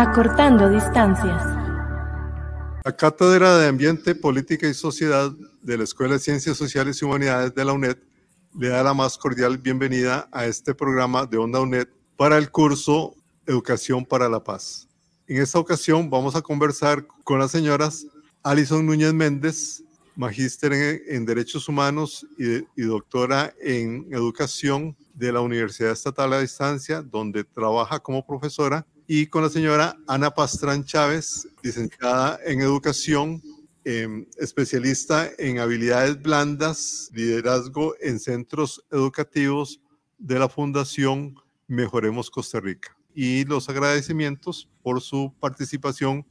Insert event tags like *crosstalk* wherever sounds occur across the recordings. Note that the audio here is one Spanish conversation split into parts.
Acortando distancias. La Cátedra de Ambiente, Política y Sociedad de la Escuela de Ciencias Sociales y Humanidades de la UNED le da la más cordial bienvenida a este programa de Onda UNED para el curso Educación para la Paz. En esta ocasión vamos a conversar con las señoras Alison Núñez Méndez, magíster en, en Derechos Humanos y, y, doctora en Educación de la Universidad Estatal a Distancia, donde trabaja como profesora, y con la señora Ana Pastrán Chávez, licenciada en Educación, eh, especialista en habilidades blandas, liderazgo en centros educativos de la Fundación Mejoremos Costa Rica. Y los agradecimientos por su participación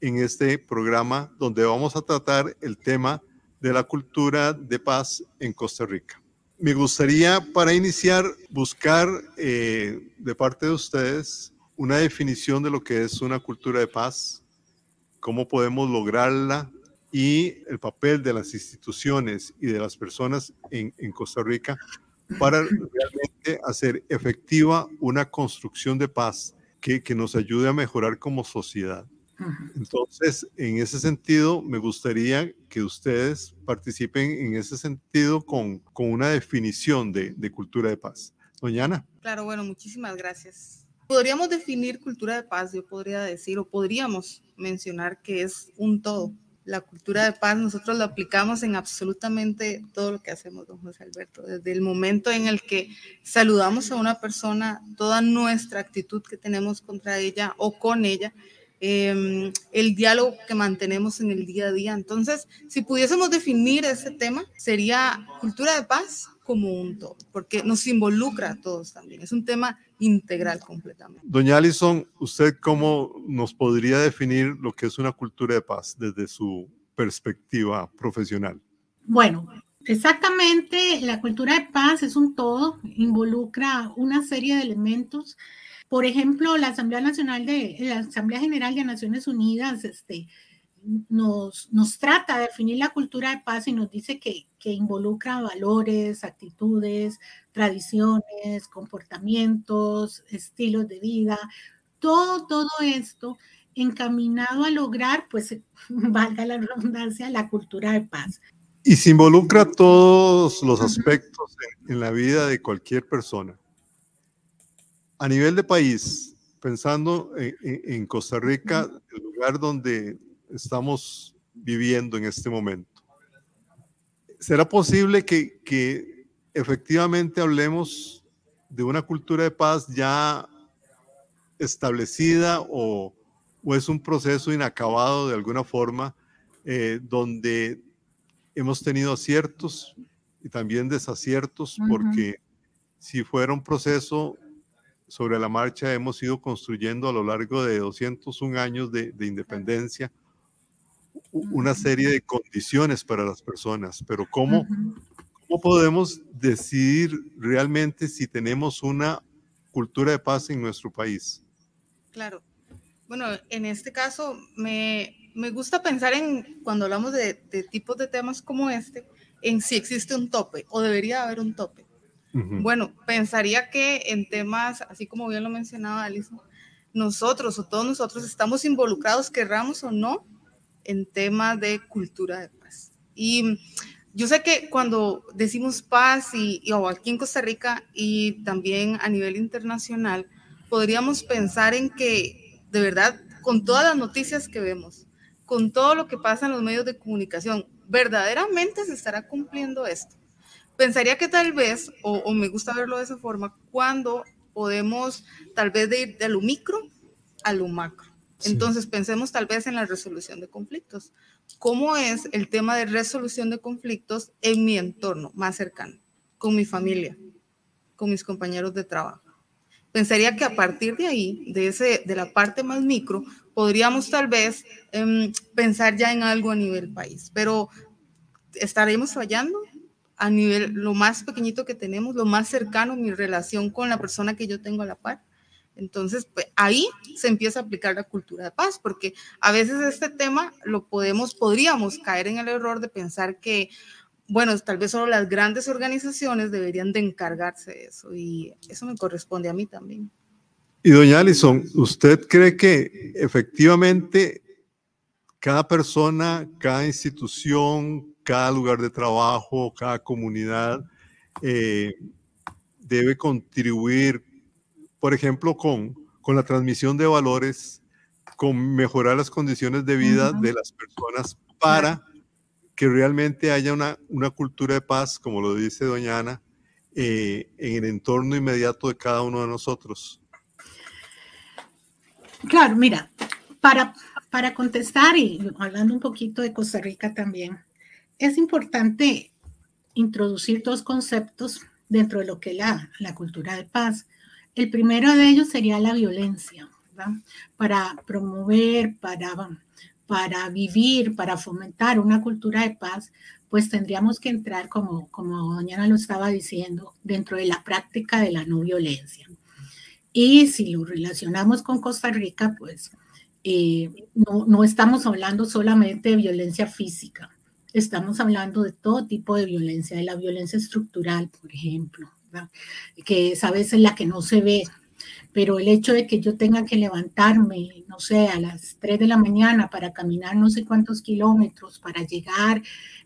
en este programa donde vamos a tratar el tema de la cultura de paz en Costa Rica. Me gustaría para iniciar buscar eh, de parte de ustedes una definición de lo que es una cultura de paz, cómo podemos lograrla y el papel de las instituciones y de las personas en, en Costa Rica para realmente hacer efectiva una construcción de paz que, que nos ayude a mejorar como sociedad. Entonces, en ese sentido, me gustaría que ustedes participen en ese sentido con, con una definición de, de, cultura de paz. Doña Ana. Claro, bueno, muchísimas gracias. Podríamos definir cultura de paz, yo podría decir, o podríamos mencionar que es un todo. La cultura de paz nosotros la aplicamos en absolutamente todo lo que hacemos, don José Alberto. Desde el momento en el que saludamos a una persona, toda nuestra actitud que tenemos contra ella o con ella, eh, el diálogo que mantenemos en el día a día. Entonces, si pudiésemos definir ese tema, sería cultura de paz como un todo, porque nos involucra a todos también. Es un tema integral completamente. Doña Alison, ¿usted cómo nos podría definir lo que es una cultura de paz desde su perspectiva profesional? Bueno, exactamente, la cultura de paz es un todo, involucra una serie de elementos por ejemplo, la Asamblea Nacional de la Asamblea General de Naciones Unidas este, nos, nos trata de definir la cultura de paz y nos dice que, que involucra valores, actitudes, tradiciones, comportamientos, estilos de vida, todo, todo esto encaminado a lograr, pues, *laughs* valga la redundancia, la cultura de paz. Y se involucra todos los aspectos en, en la vida de cualquier persona. A nivel de país, pensando en, en, Costa Rica, el lugar donde estamos viviendo en este momento, ¿será posible que, que efectivamente hablemos de una cultura de paz ya establecida o, o es un proceso inacabado de alguna forma, eh, donde hemos tenido aciertos y también desaciertos, uh -huh. porque si fuera un proceso sobre la marcha hemos ido construyendo a lo largo de 201 años de, de, independencia una serie de condiciones para las personas, pero ¿cómo, ¿cómo podemos decidir realmente si tenemos una cultura de paz en nuestro país? Claro. Bueno, en este caso me, me gusta pensar en, cuando hablamos de, de tipos de temas como este, en si existe un tope o debería haber un tope. Uh -huh. Bueno, pensaría que en temas, así como bien lo mencionaba Alison, nosotros o todos nosotros estamos involucrados, querramos o no, en temas de cultura de paz. Y yo sé que cuando decimos paz y, y o aquí en Costa Rica y también a nivel internacional, podríamos pensar en que de verdad, con todas las noticias que vemos, con todo lo que pasa en los medios de comunicación, verdaderamente se estará cumpliendo esto pensaría que tal vez, o, o, me gusta verlo de esa forma, cuando podemos tal vez de ir de lo micro a lo macro. Sí. Entonces pensemos tal vez en la resolución de conflictos. ¿Cómo es el tema de resolución de conflictos en mi entorno más cercano, con mi familia, con mis compañeros de trabajo? pensaría que a partir de ahí, de, ese, de la parte más micro, podríamos tal vez em, pensar ya en algo a nivel país, pero estaremos fallando a nivel lo más pequeñito que tenemos, lo más cercano, mi relación con la persona que yo tengo a la par. Entonces, pues, ahí se empieza a aplicar la cultura de paz, porque a veces este tema lo podemos, podríamos caer en el error de pensar que, bueno, tal vez solo las grandes organizaciones deberían de encargarse de eso, y eso me corresponde a mí también. Y doña Alison, ¿usted cree que efectivamente cada persona, cada institución, cada lugar de trabajo, cada comunidad eh, debe contribuir por ejemplo, con, con la transmisión de valores, con mejorar las condiciones de vida de las personas para que realmente haya una, una, cultura de paz, como lo dice doña Ana, eh, en el entorno inmediato de cada uno de nosotros. Claro, mira, para, para contestar y hablando un poquito de Costa Rica también, es importante introducir dos conceptos dentro de lo que es la, la cultura de paz. El primero de ellos sería la violencia. Para promover, para, para vivir, para fomentar una cultura de paz, pues tendríamos que entrar, como, como doña lo estaba diciendo, dentro de la práctica de la no violencia. Y si lo relacionamos con Costa Rica, pues eh, no, no estamos hablando solamente de violencia física, estamos hablando de todo tipo de violencia, de la violencia estructural, por ejemplo, que es a veces la que no se ve, pero el hecho de que yo tenga que levantarme, no sé, a las 3 de la mañana para caminar no sé cuántos kilómetros, para llegar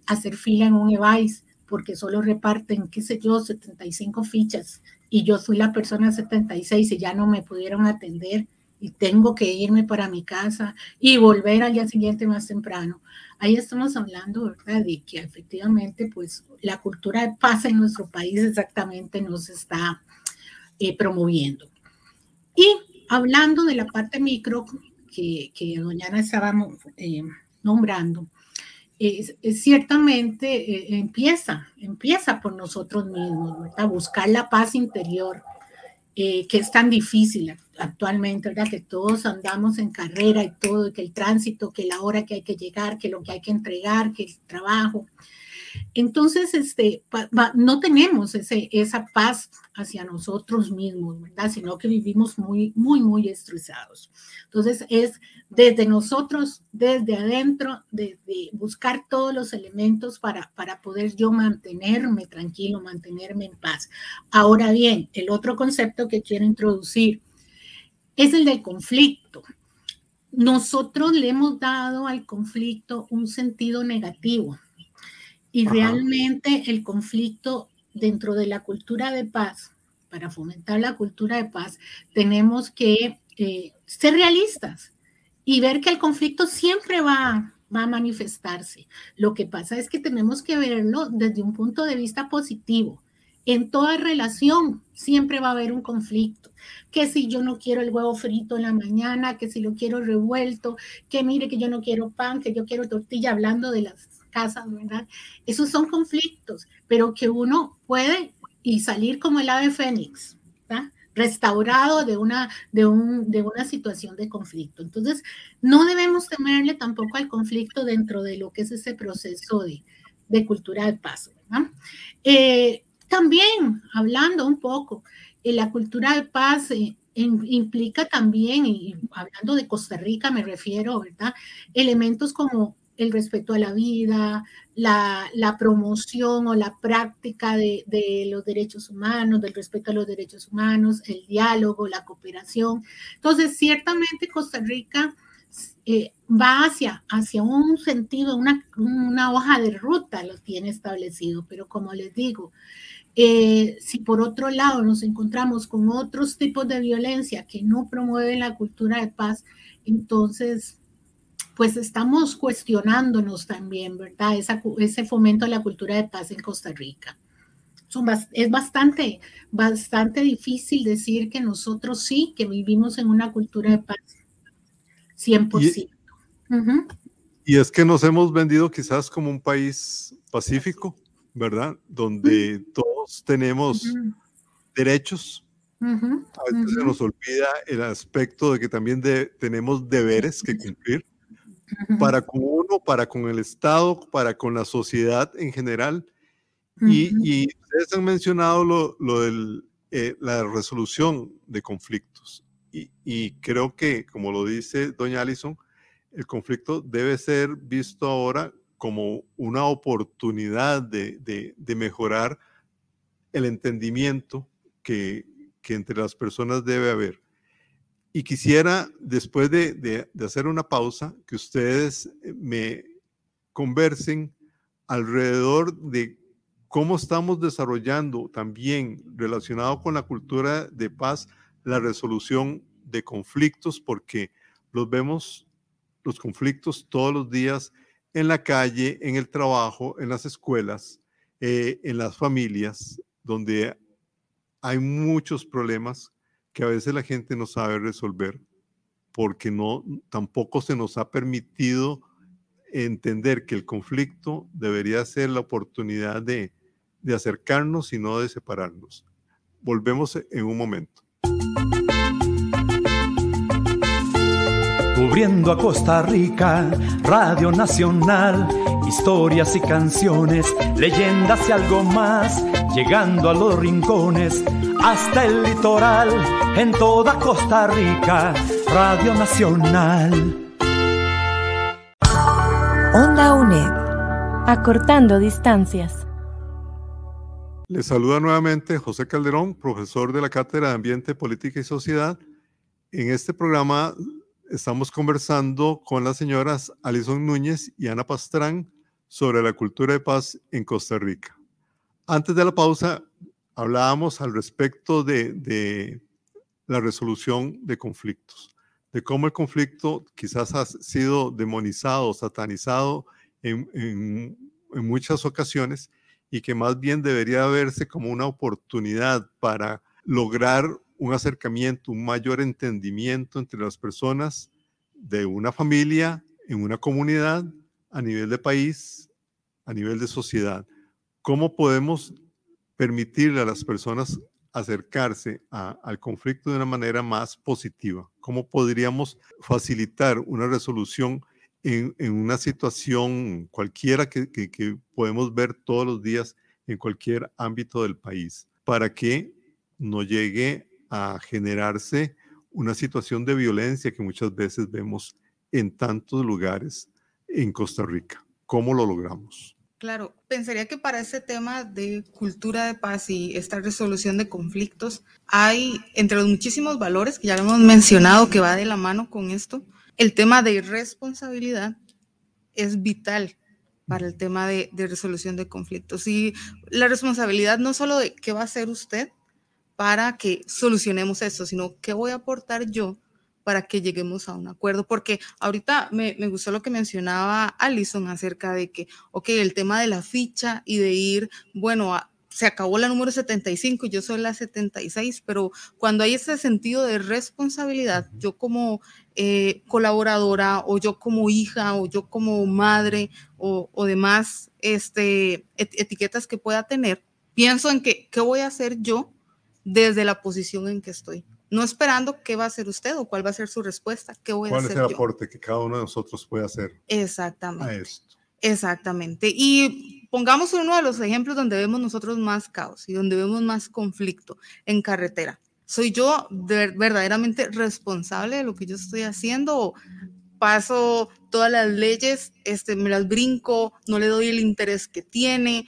a hacer fila en un EVAIS, porque solo reparten, qué sé yo, 75 fichas y yo soy la persona 76 y ya no me pudieron atender y tengo que irme para mi casa y volver al día siguiente más temprano. Ahí estamos hablando, ¿verdad?, de que efectivamente, pues, la cultura de paz en nuestro país exactamente nos está eh, promoviendo. Y hablando de la parte micro que, que doña Ana estaba eh, nombrando, ciertamente eh, empieza, empieza por nosotros mismos, ¿verdad? Buscar la paz interior, que es tan difícil actualmente, ¿verdad? Que todos andamos en carrera y todo, que el tránsito, que la hora que hay que llegar, que lo que hay que entregar, que el trabajo. Entonces, este, no tenemos ese, esa paz hacia nosotros mismos, ¿verdad? Sino que vivimos muy, muy, muy estresados. Entonces, es desde nosotros, desde adentro, desde buscar todos los elementos para, para poder yo mantenerme tranquilo, mantenerme en paz. Ahora bien, el otro concepto que quiero introducir es el del conflicto. Nosotros le hemos dado al conflicto un sentido negativo y realmente el conflicto dentro de la cultura de paz, para fomentar la cultura de paz, tenemos que eh, ser realistas y ver que el conflicto siempre va, va a manifestarse. Lo que pasa es que tenemos que verlo desde un punto de vista positivo en toda relación siempre va a haber un conflicto. Que si yo no quiero el huevo frito en la mañana, que si lo quiero revuelto, que mire que yo no quiero pan, que yo quiero tortilla, hablando de las casas, ¿verdad? Esos son conflictos, pero que uno puede y salir como el ave fénix, ¿verdad? restaurado de una, de, un, de una situación de conflicto. Entonces, no debemos temerle tampoco al conflicto dentro de lo que es ese proceso de, de cultura paso. ¿verdad? Eh, también, hablando un poco, eh, la cultura de paz eh, implica también, y hablando de Costa Rica me refiero, ¿verdad? Elementos como el respeto a la vida, la, promoción o la práctica de, los derechos humanos, del respeto a los derechos humanos, el diálogo, la cooperación. Entonces, ciertamente Costa Rica eh, va hacia, hacia un sentido, una, una hoja de ruta lo tiene establecido, pero como les digo, eh, si por otro lado nos encontramos con otros tipos de violencia que no promueven la cultura de paz, entonces pues estamos cuestionándonos también, ¿verdad? ese fomento a la cultura de paz en Costa Rica. es bastante, bastante difícil decir que nosotros sí, que vivimos en una cultura de paz 100%. Y, y es que nos hemos vendido quizás como un país pacífico, ¿verdad? Donde todos tenemos derechos a veces se nos olvida el aspecto de que también tenemos deberes que cumplir para con uno, para con el Estado, para con la sociedad en general. y, ustedes han mencionado lo, lo de eh, la resolución de conflictos. Y, creo que, como lo dice doña Allison, el conflicto debe ser visto ahora como una oportunidad de, de, de mejorar el entendimiento que, que entre las personas debe haber. Y quisiera, después de, hacer una pausa, que ustedes eh, me conversen alrededor de cómo estamos desarrollando también relacionado con la cultura de paz la resolución de conflictos, porque los vemos, los conflictos todos los días en la calle, en el trabajo, en las escuelas, eh, en las familias, donde hay muchos problemas que a veces la gente no sabe resolver porque no tampoco se nos ha permitido entender que el conflicto debería ser la oportunidad de, de acercarnos y no de separarnos. Volvemos en un momento. Cubriendo a Costa Rica, Radio Nacional, historias y canciones, leyendas y algo más, llegando a los rincones hasta el litoral, en toda Costa Rica, Radio Nacional. Onda UNED, acortando distancias. Les saluda nuevamente José Calderón, profesor de la Cátedra de Ambiente, Política y Sociedad. En este programa estamos conversando con las señoras Alison Núñez y Ana Pastrán sobre la cultura de paz en Costa Rica. Antes de la pausa, hablábamos al respecto de, la resolución de conflictos, de cómo el conflicto quizás ha sido demonizado, satanizado en, muchas ocasiones y que más bien debería verse como una oportunidad para lograr un acercamiento, un mayor entendimiento entre las personas de una familia, en una comunidad, a nivel de país, a nivel de sociedad. ¿Cómo podemos permitirle a las personas acercarse al conflicto de una manera más positiva? ¿Cómo podríamos facilitar una resolución en, una situación cualquiera que, que, podemos ver todos los días en cualquier ámbito del país para que no llegue a generarse una situación de violencia que muchas veces vemos en tantos lugares en Costa Rica? ¿Cómo lo logramos? Claro, pensaría que para ese tema de cultura de paz y esta resolución de conflictos hay, entre los muchísimos valores que ya hemos mencionado que va de la mano con esto, el tema de responsabilidad es vital para el tema de, de resolución de conflictos. Y la responsabilidad no solo de qué va a hacer usted para que solucionemos esto, sino qué voy a aportar yo para que lleguemos a un acuerdo, porque ahorita me, me, gustó lo que mencionaba Alison acerca de que, ok, el tema de la ficha y de ir, bueno, se acabó la número 75 y yo soy la 76, pero cuando hay ese sentido de responsabilidad, yo como eh, colaboradora o yo como hija o yo como madre o, o demás este, etiquetas que pueda tener, pienso en que, ¿qué voy a hacer yo desde la posición en que estoy? no esperando qué va a hacer usted o cuál va a ser su respuesta, qué voy a hacer. ¿Cuál es el aporte que cada uno de nosotros puede hacer Exactamente. a esto? Exactamente. Y pongamos uno de los ejemplos donde vemos nosotros más caos y donde vemos más conflicto en carretera. ¿Soy yo verdaderamente responsable de lo que yo estoy haciendo? ¿O paso todas las leyes, este, me las brinco, no le doy el interés que tiene,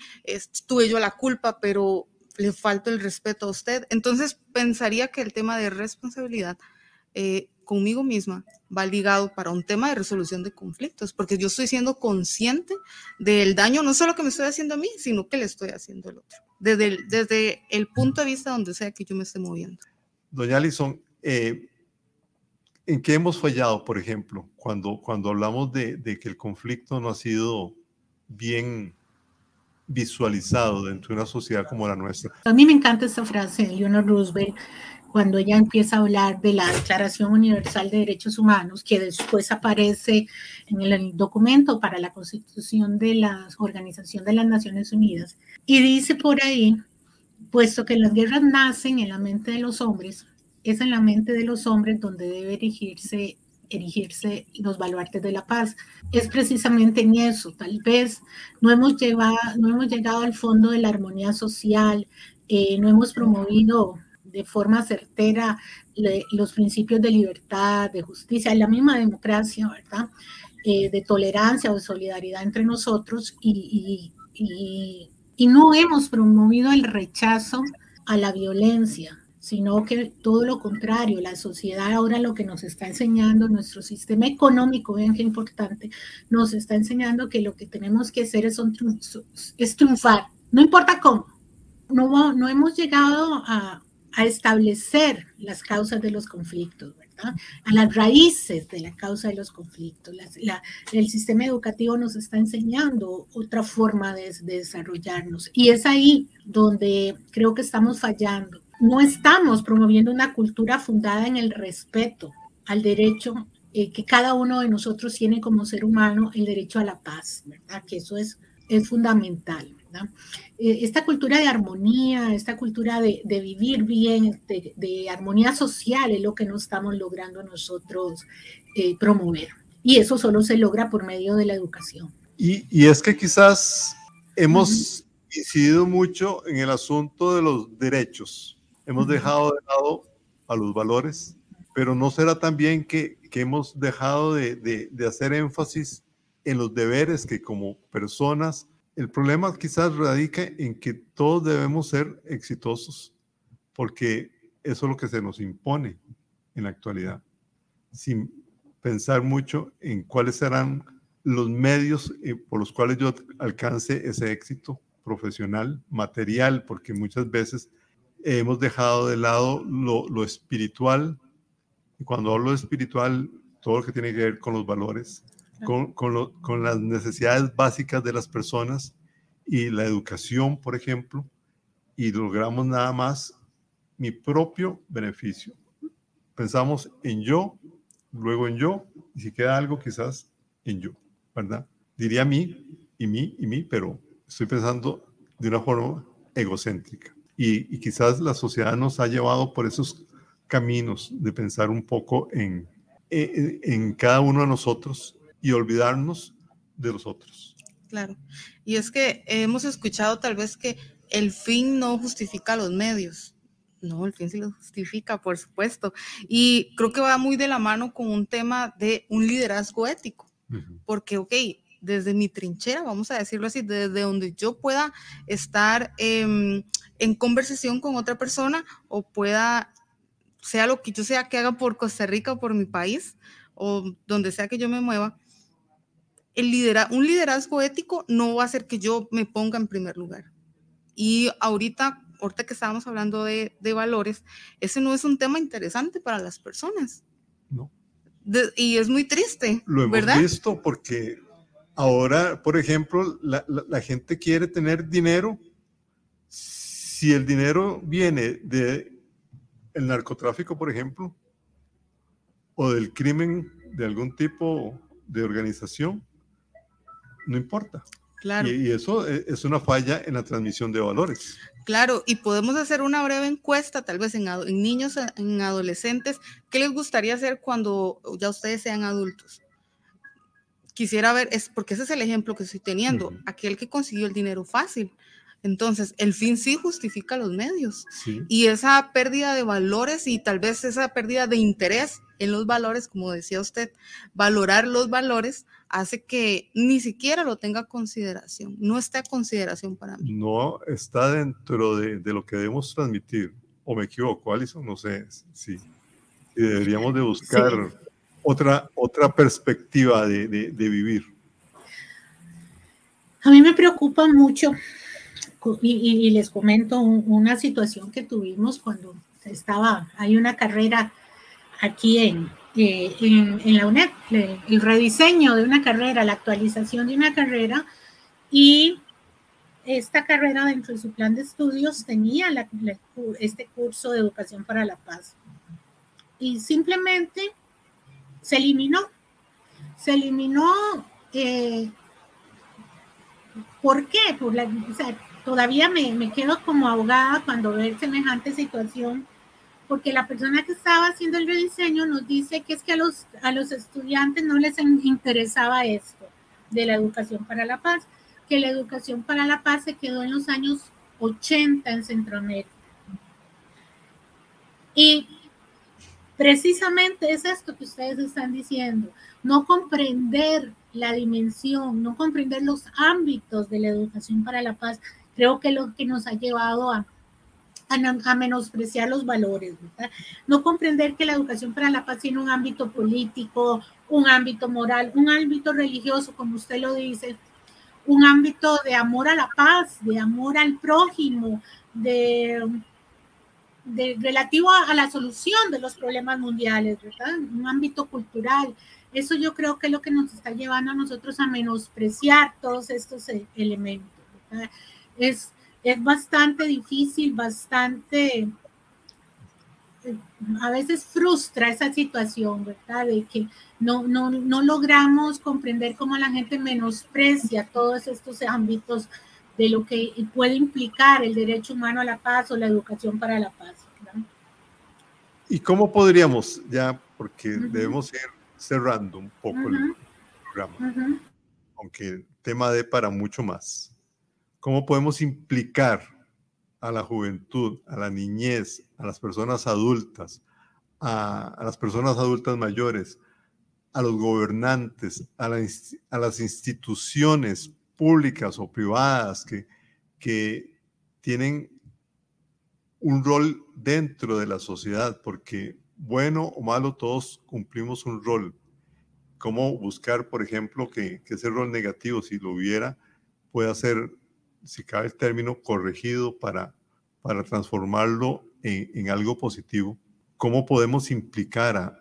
tuve yo la culpa, pero le falto el respeto a usted. Entonces, pensaría que el tema de responsabilidad eh, conmigo misma va ligado para un tema de resolución de conflictos, porque yo estoy siendo consciente del daño, no solo que me estoy haciendo a mí, sino que le estoy haciendo al otro, desde el, desde el punto de vista donde sea que yo me esté moviendo. Doña Alison, eh, ¿en qué hemos fallado, por ejemplo, cuando, cuando hablamos de, de que el conflicto no ha sido bien visualizado dentro de una sociedad como la nuestra. A mí me encanta esta frase de Eleanor Roosevelt cuando ella empieza a hablar de la Declaración Universal de Derechos Humanos, que después aparece en el documento para la constitución de la Organización de las Naciones Unidas. Y dice por ahí puesto que las guerras nacen en la mente de los hombres, es en la mente de los hombres donde debe erigirse, erigirse los baluartes de la paz. Es precisamente en eso, tal vez no hemos, llevado, no hemos llegado al fondo de la armonía social, eh, no hemos promovido de forma certera los principios de libertad, de justicia, la misma democracia, ¿verdad? Eh, de tolerancia o de solidaridad entre nosotros y, y, y no hemos promovido el rechazo a la violencia, sino que todo lo contrario, la sociedad ahora lo que nos está enseñando, nuestro sistema económico, vean qué importante, nos está enseñando que lo que tenemos que hacer es, triunfar, no importa cómo. No, no hemos llegado a, a establecer las causas de los conflictos, ¿verdad? A las raíces de la causa de los conflictos. el sistema educativo nos está enseñando otra forma de, desarrollarnos y es ahí donde creo que estamos fallando. No estamos promoviendo una cultura fundada en el respeto al derecho eh, que cada uno de nosotros tiene como ser humano, el derecho a la paz, ¿verdad? Que eso es, es fundamental. Eh, esta cultura de armonía, esta cultura de, vivir bien, de, armonía social es lo que no estamos logrando nosotros eh, promover. Y eso solo se logra por medio de la educación. Y, es que quizás hemos incidido mucho en el asunto de los derechos. Hemos dejado de lado a los valores, pero no será también que, que hemos dejado de, de hacer énfasis en los deberes que como personas el problema quizás radica en que todos debemos ser exitosos, porque eso es lo que se nos impone en la actualidad, sin pensar mucho en cuáles serán los medios eh, por los cuales yo alcance ese éxito profesional, material, porque muchas veces hemos dejado de lado lo, espiritual. Y cuando hablo de espiritual, todo lo que tiene que ver con los valores, con, las necesidades básicas de las personas y la educación, por ejemplo, y logramos nada más mi propio beneficio. Pensamos en yo, luego en yo, y si queda algo quizás en yo, ¿verdad? Diría mí y mí y mí, pero estoy pensando de una forma egocéntrica. Y, y quizás la sociedad nos ha llevado por esos caminos de pensar un poco en, en, en cada uno de nosotros y olvidarnos de los otros. Claro. Y es que hemos escuchado tal vez que el fin no justifica los medios. No, el fin sí lo justifica, por supuesto. Y creo que va muy de la mano con un tema de un liderazgo ético. Porque, ok, desde mi trinchera, vamos a decirlo así, desde donde yo pueda estar em, en conversación con otra persona o pueda, sea lo que yo sea que haga por Costa Rica o por mi país o donde sea que yo me mueva, un liderazgo ético no va a hacer que yo me ponga en primer lugar. Y ahorita, ahorita que estábamos hablando de, valores, ese no es un tema interesante para las personas. No. y es muy triste. Lo hemos ¿verdad? visto porque ahora, por ejemplo, la, la, gente quiere tener dinero. Si el dinero viene de el narcotráfico, por ejemplo, o del crimen de algún tipo de organización, no importa. Claro. Y, eso e, es una falla en la transmisión de valores. Claro, y podemos hacer una breve encuesta, tal vez en, niños, en adolescentes, ¿qué les gustaría hacer cuando ya ustedes sean adultos? Quisiera ver, es porque ese es el ejemplo que estoy teniendo, aquel que consiguió el dinero fácil. Entonces, el fin sí justifica los medios. Y esa pérdida de valores y tal vez esa pérdida de interés en los valores, como decía usted, valorar los valores hace que ni siquiera lo tenga consideración, no está a consideración para mí. No está dentro de, lo que debemos transmitir, o me equivoco, Alison, no sé si, deberíamos de buscar otra, otra perspectiva de, vivir. A mí me preocupa mucho y, les comento una situación que tuvimos cuando estaba, hay una carrera aquí en, eh, en, la UNED, el rediseño de una carrera, la actualización de una carrera y esta carrera dentro de su plan de estudios tenía este curso de educación para la paz y simplemente se eliminó. Se eliminó, eh, ¿por qué? Todavía me, me quedo como ahogada cuando veo semejante situación, porque la persona que estaba haciendo el rediseño nos dice que es que a los, a los estudiantes no les interesaba esto de la educación para la paz, que la educación para la paz se quedó en los años 80 en Centroamérica. Y precisamente es esto que ustedes están diciendo, no comprender la dimensión, no comprender los ámbitos de la educación para la paz, creo que es lo que nos ha llevado a, a, menospreciar los valores, no comprender que la educación para la paz tiene un ámbito político, un ámbito moral, un ámbito religioso, como usted lo dice, un ámbito de amor a la paz, de amor al prójimo, de, relativo a, la solución de los problemas mundiales, ¿verdad? Un ámbito cultural. Eso yo creo que es lo que nos está llevando a nosotros a menospreciar todos estos e, elementos. Es, es bastante difícil, bastante a veces frustra esa situación, ¿verdad? De que no, no, no logramos comprender cómo la gente menosprecia todos estos ámbitos de lo que puede implicar el derecho humano a la paz o la educación para la paz. ¿Y cómo podríamos, ya, porque debemos ir cerrando un poco el programa, aunque el tema de para mucho más, cómo podemos implicar a la juventud, a la niñez, a las personas adultas, a, las personas adultas mayores, a los gobernantes, a, las instituciones públicas o privadas que, que tienen un rol dentro de la sociedad, porque bueno o malo todos cumplimos un rol. ¿Cómo buscar, por ejemplo, que, que ese rol negativo, si lo hubiera, pueda ser si cabe el término, corregido para, para transformarlo en, algo positivo? ¿Cómo podemos implicar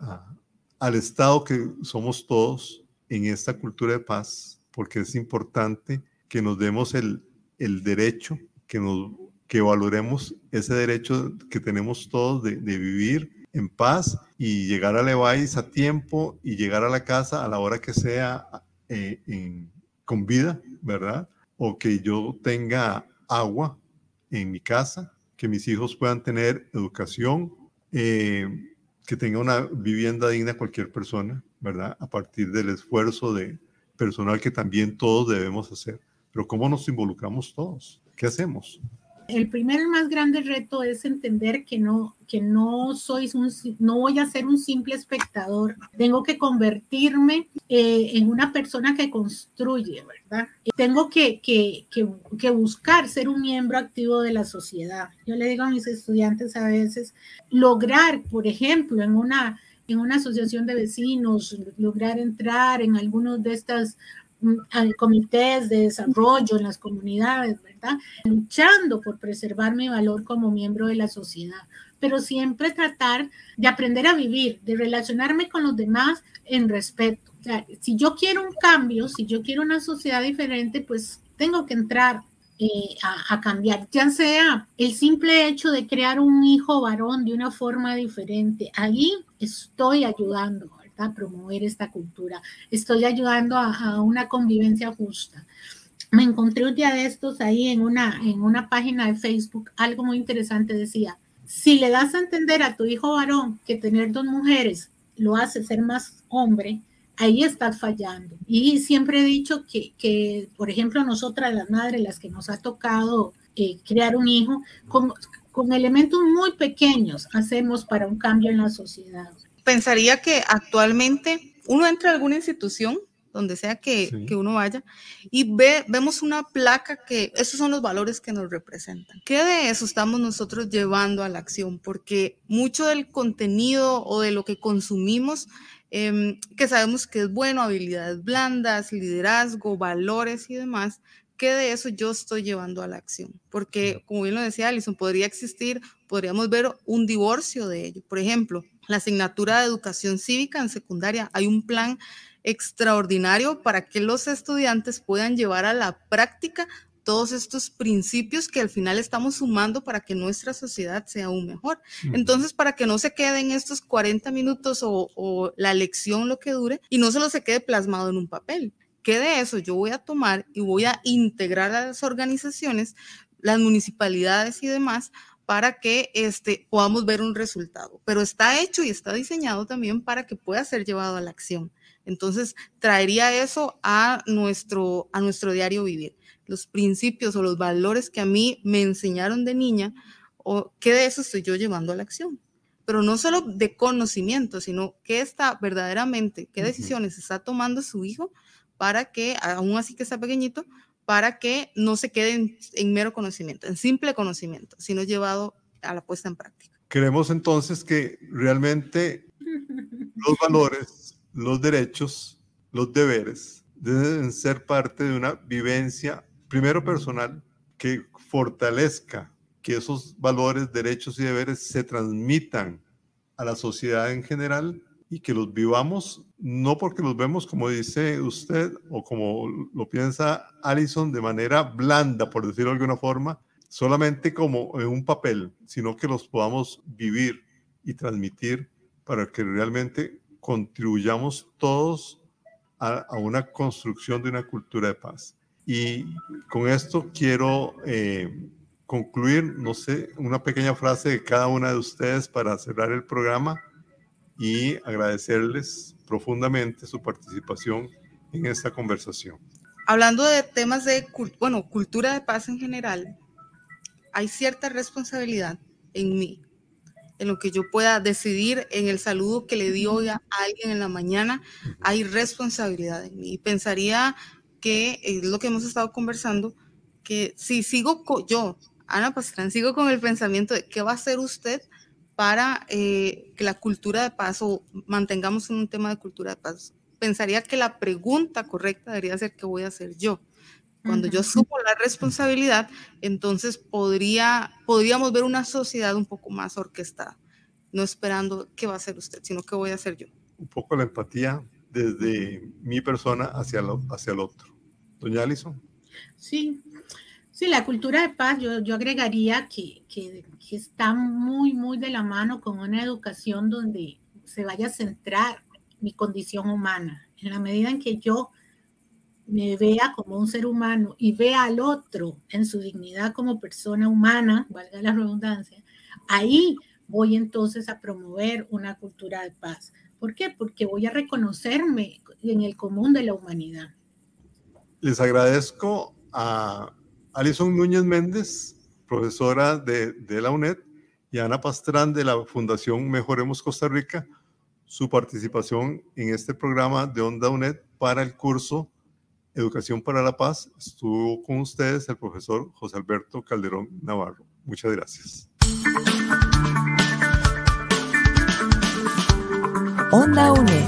al Estado que somos todos en esta cultura de paz? Porque es importante que nos demos el, el derecho, que, nos, que valoremos ese derecho que tenemos todos de, de vivir en paz y llegar a Leváis a tiempo y llegar a la casa a la hora que sea eh, con vida, ¿verdad? o que yo tenga agua en mi casa, que mis hijos puedan tener educación, eh, que tenga una vivienda digna cualquier persona, ¿verdad? A partir del esfuerzo de personal que también todos debemos hacer. Pero ¿cómo nos involucramos todos? ¿Qué hacemos? El primer y más grande reto es entender que no, que no soy un, no voy a ser un simple espectador. Tengo que convertirme eh, en una persona que construye, ¿verdad? Tengo que, que, que, que, buscar ser un miembro activo de la sociedad. Yo le digo a mis estudiantes a veces, lograr, por ejemplo, en una, en una asociación de vecinos, lograr entrar en algunos de estas comités de desarrollo en las comunidades, ¿verdad? Luchando por preservar mi valor como miembro de la sociedad, pero siempre tratar de aprender a vivir, de relacionarme con los demás en respeto. O sea, si yo quiero un cambio, si yo quiero una sociedad diferente, pues tengo que entrar a, a, cambiar, ya sea el simple hecho de crear un hijo varón de una forma diferente. Ahí estoy ayudando a promover esta cultura. Estoy ayudando a, una convivencia justa. Me encontré un día de estos ahí en una, en una página de Facebook, algo muy interesante decía, si le das a entender a tu hijo varón que tener dos mujeres lo hace ser más hombre, ahí estás fallando. Y siempre he dicho que, que por ejemplo, nosotras las madres, las que nos ha tocado eh, crear un hijo, con, con elementos muy pequeños hacemos para un cambio en la sociedad pensaría que actualmente uno entra a alguna institución, donde sea que, que uno vaya, y ve, vemos una placa que esos son los valores que nos representan. ¿Qué de eso estamos nosotros llevando a la acción? Porque mucho del contenido o de lo que consumimos, em, que sabemos que es bueno, habilidades blandas, liderazgo, valores y demás, ¿qué de eso yo estoy llevando a la acción? Porque, como bien lo decía Alison, podría existir, podríamos ver un divorcio de ello. Por ejemplo, la asignatura de educación cívica en secundaria, hay un plan extraordinario para que los estudiantes puedan llevar a la práctica todos estos principios que al final estamos sumando para que nuestra sociedad sea aún mejor. Entonces, para que no se queden estos 40 minutos o, o, la lección lo que dure y no solo se quede plasmado en un papel, que de eso yo voy a tomar y voy a integrar a las organizaciones las municipalidades y demás para que este, podamos ver un resultado. Pero está hecho y está diseñado también para que pueda ser llevado a la acción. Entonces, traería eso a nuestro, a nuestro diario vivir. Los principios o los valores que a mí me enseñaron de niña, o qué de eso estoy yo llevando a la acción. Pero no solo de conocimiento, sino qué está verdaderamente, qué decisiones está tomando su hijo para que, aún así que está pequeñito, para que no se quede en, mero conocimiento, en simple conocimiento, sino llevado a la puesta en práctica. Creemos entonces que realmente *laughs* los valores, los derechos, los deberes deben ser parte de una vivencia, primero personal, que fortalezca que esos valores, derechos y deberes se transmitan a la sociedad en general y que los vivamos, no porque los vemos como dice usted o como lo piensa Alison de manera blanda, por decirlo de alguna forma, solamente como en un papel, sino que los podamos vivir y transmitir para que realmente contribuyamos todos a, una construcción de una cultura de paz. Y con esto quiero eh, concluir, no sé, una pequeña frase de cada una de ustedes para cerrar el programa y agradecerles profundamente su participación en esta conversación. Hablando de temas de, bueno, cultura de paz en general, hay cierta responsabilidad en mí, en lo que yo pueda decidir, en el saludo que le di hoy a alguien en la mañana, hay responsabilidad en mí. Y pensaría que es lo que hemos estado conversando, que si sigo yo, Ana Pastrán, sigo con el pensamiento de qué va a hacer usted para eh, que la cultura de paz o mantengamos un tema de cultura de paz. Pensaría que la pregunta correcta debería ser qué voy a hacer yo. Cuando yo supo la responsabilidad, entonces podría, podríamos ver una sociedad un poco más orquestada, no esperando qué va a hacer usted, sino qué voy a hacer yo. Un poco la empatía desde mi persona hacia, lo, hacia el otro. Doña Alison. Sí, Sí, la cultura de paz, yo, yo agregaría que, que, está muy, muy de la mano con una educación donde se vaya a centrar mi condición humana. En la medida en que yo me vea como un ser humano y vea al otro en su dignidad como persona humana, valga la redundancia, ahí voy entonces a promover una cultura de paz. ¿Por qué? Porque voy a reconocerme en el común de la humanidad. Les agradezco a Alison Núñez Méndez, profesora de, la UNED, y Ana Pastrán de la Fundación Mejoremos Costa Rica, su participación en este programa de Onda UNED para el curso Educación para la Paz. Estuvo con ustedes el profesor José Alberto Calderón Navarro. Muchas gracias. Onda UNED.